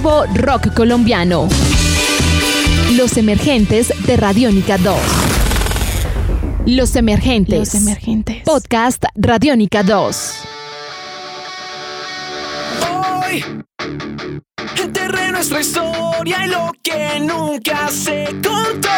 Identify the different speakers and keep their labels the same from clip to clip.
Speaker 1: nuevo rock colombiano. Los emergentes de Radiónica 2. Los emergentes.
Speaker 2: Los emergentes.
Speaker 1: Podcast Radiónica 2.
Speaker 3: Hoy enterré nuestra historia y lo que nunca se contó.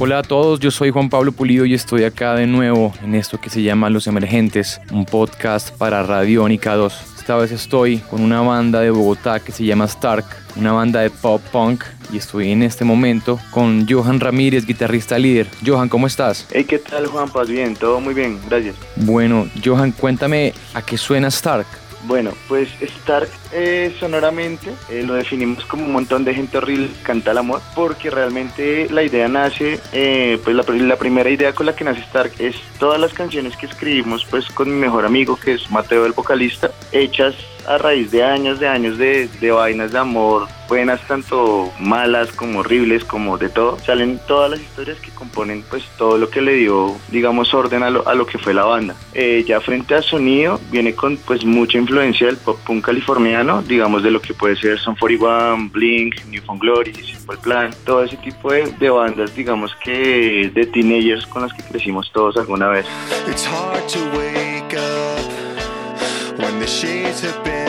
Speaker 4: Hola a todos, yo soy Juan Pablo Pulido y estoy acá de nuevo en esto que se llama Los Emergentes, un podcast para Radiónica 2. Esta vez estoy con una banda de Bogotá que se llama Stark, una banda de pop punk y estoy en este momento con Johan Ramírez, guitarrista líder. Johan, ¿cómo estás?
Speaker 5: Hey, ¿qué tal Juan? Paz, bien, todo muy bien, gracias.
Speaker 4: Bueno, Johan, cuéntame a qué suena Stark.
Speaker 5: Bueno, pues Stark eh, sonoramente eh, lo definimos como un montón de gente horrible canta el amor, porque realmente la idea nace, eh, pues la, la, primera idea con la que nace Stark es todas las canciones que escribimos pues con mi mejor amigo que es Mateo el vocalista, hechas a raíz de años de años de, de vainas de amor, buenas, tanto malas como horribles, como de todo. Salen todas las historias que componen pues todo lo que le dio, digamos, orden a lo, a lo que fue la banda. Eh, ya frente a sonido, viene con pues mucha influencia del pop punk californiano, digamos de lo que puede ser Son 41, Blink, New Found Glory, Simple Plan, todo ese tipo de, de bandas, digamos que de teenagers con las que crecimos todos alguna vez.
Speaker 3: It's hard to wake up when the shades have been.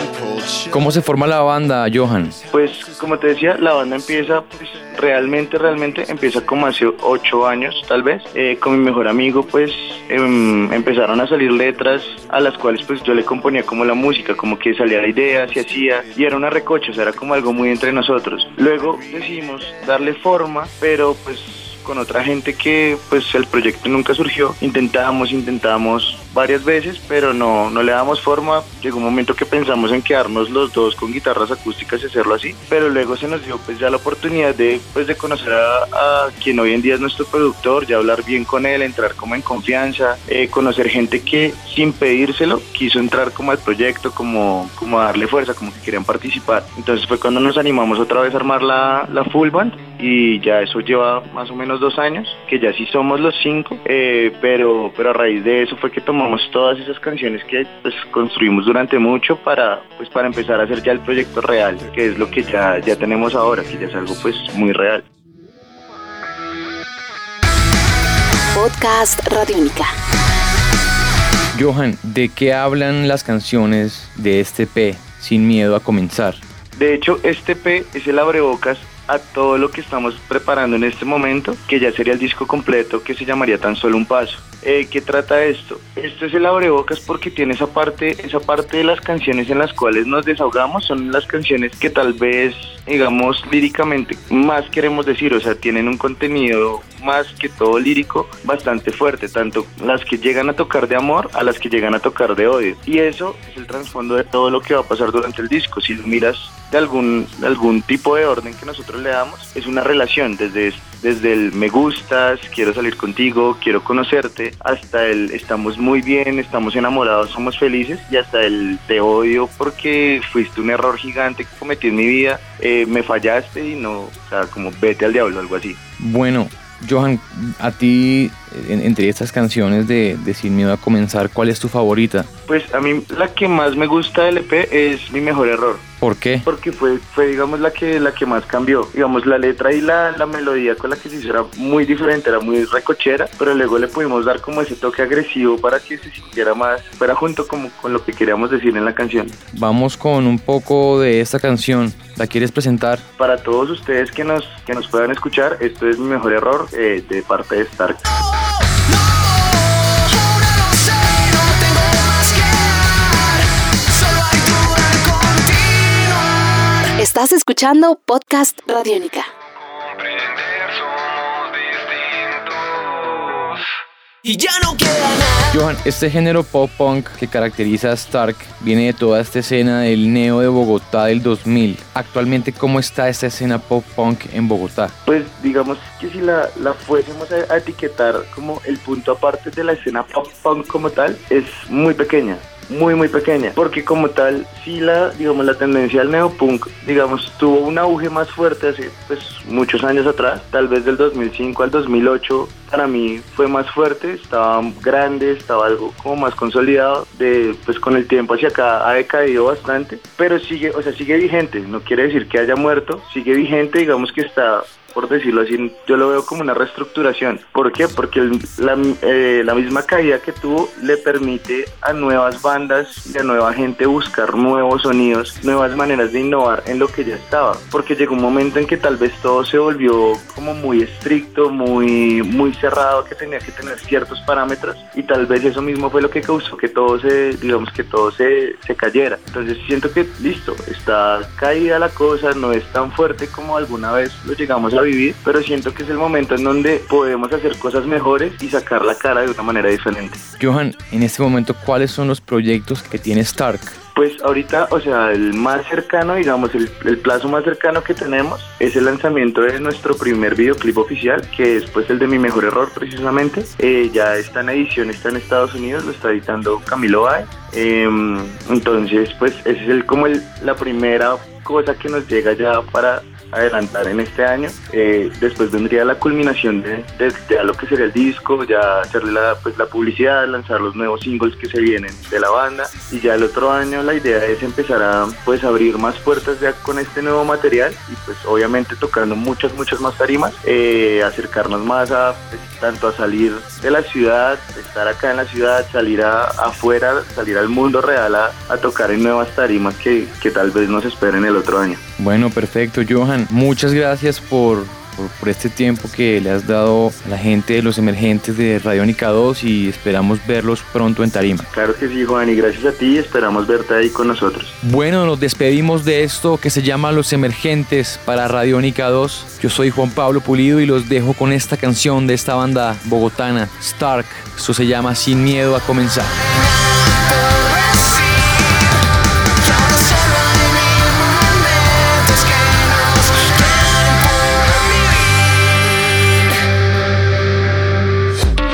Speaker 4: ¿Cómo se forma la banda, Johan?
Speaker 5: Pues como te decía, la banda empieza pues, realmente, realmente empieza como hace ocho años tal vez. Eh, con mi mejor amigo pues em, empezaron a salir letras a las cuales pues yo le componía como la música, como que salía la idea, se hacía y era una recocha, o sea, era como algo muy entre nosotros. Luego decidimos darle forma, pero pues con otra gente que pues el proyecto nunca surgió. Intentábamos, intentábamos varias veces, pero no, no le damos forma. Llegó un momento que pensamos en quedarnos los dos con guitarras acústicas y hacerlo así, pero luego se nos dio pues ya la oportunidad de pues de conocer a, a quien hoy en día es nuestro productor, ya hablar bien con él, entrar como en confianza, eh, conocer gente que sin pedírselo quiso entrar como al proyecto, como, como a darle fuerza, como que querían participar. Entonces fue cuando nos animamos otra vez a armar la, la full band y ya eso lleva más o menos dos años, que ya sí somos los cinco, eh, pero, pero a raíz de eso fue que tomamos todas esas canciones que pues, construimos durante mucho para, pues, para empezar a hacer ya el proyecto real, que es lo que ya, ya tenemos ahora, que ya es algo pues muy real.
Speaker 1: Podcast Radiónica.
Speaker 4: Johan, ¿de qué hablan las canciones de este P, Sin Miedo a Comenzar?
Speaker 5: De hecho, este P es el abrebocas a todo lo que estamos preparando en este momento, que ya sería el disco completo que se llamaría Tan Solo un Paso. Eh, ¿Qué trata esto? Esto es el abrebocas porque tiene esa parte, esa parte de las canciones en las cuales nos desahogamos, son las canciones que tal vez, digamos, líricamente más queremos decir, o sea, tienen un contenido más que todo lírico bastante fuerte, tanto las que llegan a tocar de amor a las que llegan a tocar de odio. Y eso es el trasfondo de todo lo que va a pasar durante el disco. Si lo miras de algún, de algún tipo de orden que nosotros le damos, es una relación desde, desde el me gustas, quiero salir contigo, quiero conocerte, hasta el estamos muy bien, estamos enamorados, somos felices, y hasta el te odio porque fuiste un error gigante que cometí en mi vida, eh, me fallaste y no, o sea, como vete al diablo, algo así.
Speaker 4: Bueno, Johan, a ti, en- entre estas canciones de, de Sin Miedo a Comenzar, ¿cuál es tu favorita?
Speaker 5: Pues a mí la que más me gusta del EP es mi mejor error.
Speaker 4: ¿Por qué?
Speaker 5: porque fue, fue digamos la que la que más cambió digamos la letra y la, la melodía con la que se hizo era muy diferente era muy recochera pero luego le pudimos dar como ese toque agresivo para que se sintiera más fuera junto como con lo que queríamos decir en la canción
Speaker 4: Vamos con un poco de esta canción. ¿La quieres presentar?
Speaker 5: para todos ustedes que nos que nos puedan escuchar esto es mi mejor error eh, de parte de Stark
Speaker 1: Estás escuchando Podcast Radiónica.
Speaker 3: Comprender somos distintos. Y ya no queda nada.
Speaker 4: Johan, este género pop punk que caracteriza a Stark viene de toda esta escena del neo de Bogotá del 2000. Actualmente, ¿cómo está esta escena pop punk en Bogotá?
Speaker 5: pues digamos que si la, la fuésemos a, a etiquetar como el punto aparte de la escena pop punk como tal, es muy pequeña. Muy muy pequeña, porque como tal, sí la, digamos, la tendencia al neopunk, digamos, tuvo un auge más fuerte hace pues muchos años atrás, tal vez del 2005 al 2008, para mí fue más fuerte, estaba grande, estaba algo como más consolidado, de pues con el tiempo hacia acá ha decaído bastante, pero sigue, o sea, sigue vigente, no quiere decir que haya muerto, sigue vigente, digamos que está por decirlo así, yo lo veo como una reestructuración. ¿Por qué? Porque la, eh, la, misma caída que tuvo le permite a nuevas bandas y a nueva gente buscar nuevos sonidos, nuevas maneras de innovar en lo que ya estaba. Porque llegó un momento en que tal vez todo se volvió como muy estricto, muy, muy cerrado, que tenía que tener ciertos parámetros y tal vez eso mismo fue lo que causó que todo se, digamos que todo se, se cayera. Entonces siento que listo, está caída la cosa, no es tan fuerte como alguna vez lo llegamos a vivir, pero siento que es el momento en donde podemos hacer cosas mejores y sacar la cara de una manera diferente.
Speaker 4: Johan, en este momento, ¿cuáles son los proyectos que tiene Stark?
Speaker 5: Pues ahorita, o sea, el más cercano, digamos, el, plazo más cercano que tenemos es el lanzamiento de nuestro primer videoclip oficial, que es pues el de Mi Mejor Error precisamente. Eh, ya está en edición, está en Estados Unidos, lo está editando Camilo Baez. Em, entonces, pues ese es el, como el, la primera cosa que nos llega ya para adelantar en este año. Eh, después vendría la culminación de, de, lo que sería el disco, ya hacerle la, pues, la publicidad, lanzar los nuevos singles que se vienen de la banda y ya el otro año la idea es empezar a pues abrir más puertas ya con este nuevo material y pues obviamente tocando muchas, muchas más tarimas, eh, acercarnos más a pues, tanto a salir de la ciudad, estar acá en la ciudad, salir a, afuera, salir al mundo real a, tocar en nuevas tarimas que, que tal vez nos esperen el otro año.
Speaker 4: Bueno, perfecto, Johan. Muchas gracias por, por, este tiempo que le has dado a la gente de los emergentes de Radiónica 2 y esperamos verlos pronto en Tarima.
Speaker 5: Claro que sí, Juan, y gracias a ti esperamos verte ahí con nosotros.
Speaker 4: Bueno, nos despedimos de esto que se llama Los Emergentes para Radiónica 2. Yo soy Juan Pablo Pulido y los dejo con esta canción de esta banda bogotana, Stark. Eso se llama Sin Miedo a Comenzar.